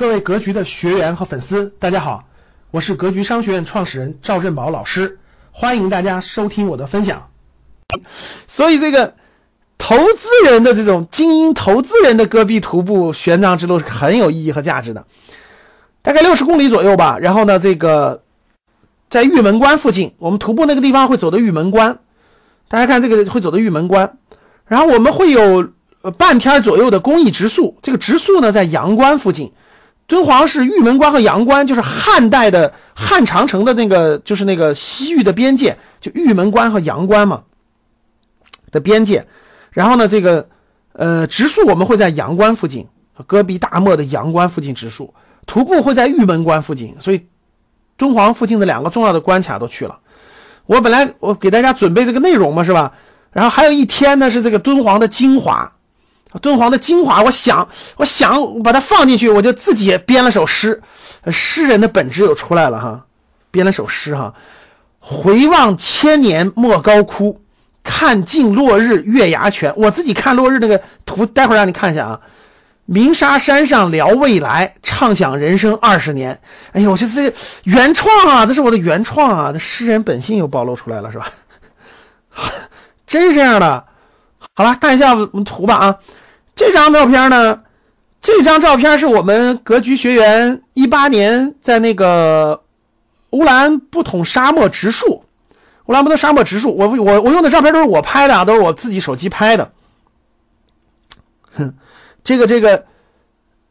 各位格局的学员和粉丝，大家好，我是格局商学院创始人赵振宝老师，欢迎大家收听我的分享。所以这个投资人的这种精英投资人的戈壁徒步玄奘之路是很有意义和价值的，大概六十公里左右吧。然后呢，这个在玉门关附近，我们徒步那个地方会走到玉门关，大家看这个会走到玉门关，然后我们会有呃半天左右的公益植树，这个植树呢在阳关附近。敦煌是玉门关和阳关，就是汉代的汉长城的那个，就是那个西域的边界，就玉门关和阳关嘛的边界。然后呢，这个呃植树我们会在阳关附近，戈壁大漠的阳关附近植树，徒步会在玉门关附近。所以敦煌附近的两个重要的关卡都去了。我本来我给大家准备这个内容嘛，是吧？然后还有一天呢是这个敦煌的精华。敦煌的精华，我想，我想把它放进去，我就自己编了首诗，诗人的本质又出来了哈，编了首诗哈，回望千年莫高窟，看尽落日月牙泉。我自己看落日那个图，待会儿让你看一下啊。鸣沙山上聊未来，畅想人生二十年。哎呦，我这这原创啊，这是我的原创啊，这诗人本性又暴露出来了是吧？真是这样的。好了，看一下我们图吧啊。这张照片呢？这张照片是我们格局学员一八年在那个乌兰布统沙漠植树，乌兰布统沙漠植树。我我我用的照片都是我拍的啊，都是我自己手机拍的。哼，这个这个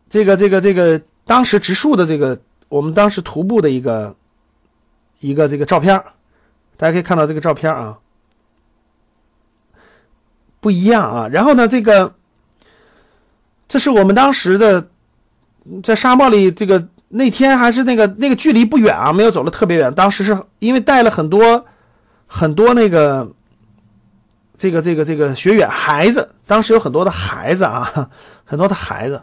这个这个这个当时植树的这个，我们当时徒步的一个一个这个照片，大家可以看到这个照片啊，不一样啊。然后呢，这个。这是我们当时的在沙漠里，这个那天还是那个那个距离不远啊，没有走的特别远。当时是因为带了很多很多那个这个这个这个学员孩子，当时有很多的孩子啊，很多的孩子。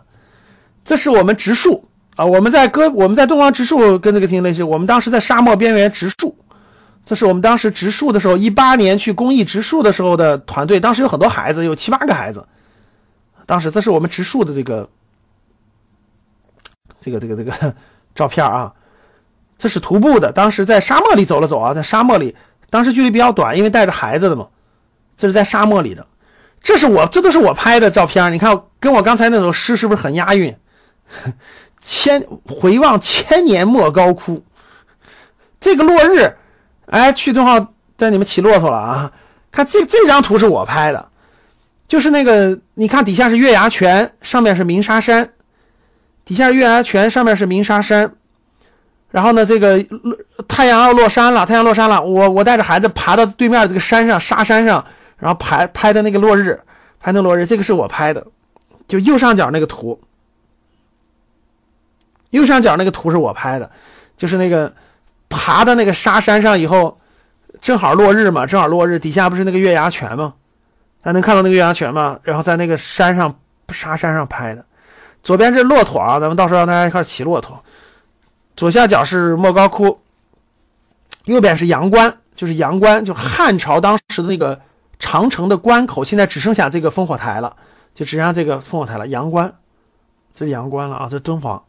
这是我们植树啊，我们在搁我们在东方植树跟这个情形类似，我们当时在沙漠边缘植树。这是我们当时植树的时候，一八年去公益植树的时候的团队，当时有很多孩子，有七八个孩子。当时这是我们植树的这个这个这个这个 照片啊，这是徒步的，当时在沙漠里走了走啊，在沙漠里，当时距离比较短，因为带着孩子的嘛，这是在沙漠里的，这是我这都是我拍的照片，你看跟我刚才那首诗是不是很押韵？千回望千年莫高窟，这个落日，哎，去敦煌带你们骑骆驼了啊，看这这张图是我拍的。就是那个，你看底下是月牙泉，上面是鸣沙山，底下月牙泉，上面是鸣沙山。然后呢，这个太阳要落山了，太阳落山了，我我带着孩子爬到对面这个山上，沙山上，然后拍拍的那个落日，拍那落日，这个是我拍的，就右上角那个图，右上角那个图是我拍的，就是那个爬到那个沙山上以后，正好落日嘛，正好落日，底下不是那个月牙泉吗？大家能看到那个月牙泉吗？然后在那个山上沙山上拍的，左边是骆驼啊，咱们到时候让大家一块骑骆驼。左下角是莫高窟，右边是阳关，就是阳关，就汉朝当时的那个长城的关口，现在只剩下这个烽火台了，就只剩下这个烽火台了。阳关，这是阳关了啊，这是敦煌，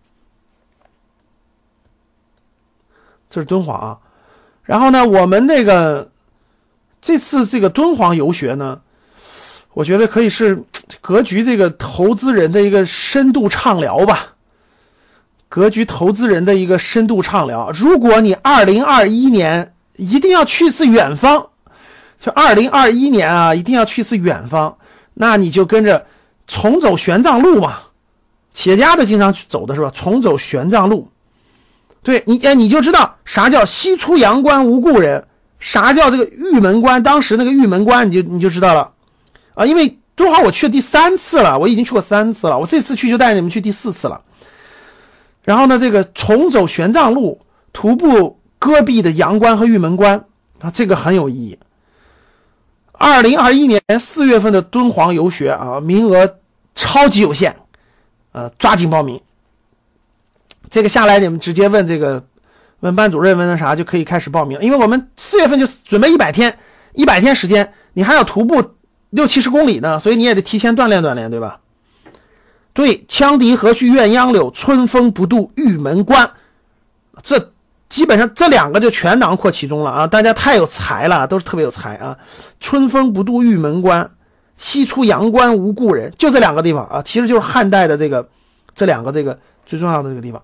这是敦煌啊。然后呢，我们那个这次这个敦煌游学呢。我觉得可以是格局这个投资人的一个深度畅聊吧，格局投资人的一个深度畅聊。如果你二零二一年一定要去一次远方，就二零二一年啊，一定要去一次远方，那你就跟着重走玄奘路嘛，企业家都经常去走的是吧？重走玄奘路，对你哎，你就知道啥叫西出阳关无故人，啥叫这个玉门关，当时那个玉门关，你就你就知道了。啊，因为敦煌我去了第三次了，我已经去过三次了，我这次去就带你们去第四次了。然后呢，这个重走玄奘路，徒步戈壁的阳关和玉门关啊，这个很有意义。二零二一年四月份的敦煌游学啊，名额超级有限，呃，抓紧报名。这个下来你们直接问这个问班主任问那啥就可以开始报名，因为我们四月份就准备一百天，一百天时间，你还要徒步。六七十公里呢，所以你也得提前锻炼锻炼，对吧？对，羌笛何须怨杨柳，春风不度玉门关。这基本上这两个就全囊括其中了啊！大家太有才了，都是特别有才啊！春风不度玉门关，西出阳关无故人，就这两个地方啊，其实就是汉代的这个这两个这个最重要的这个地方。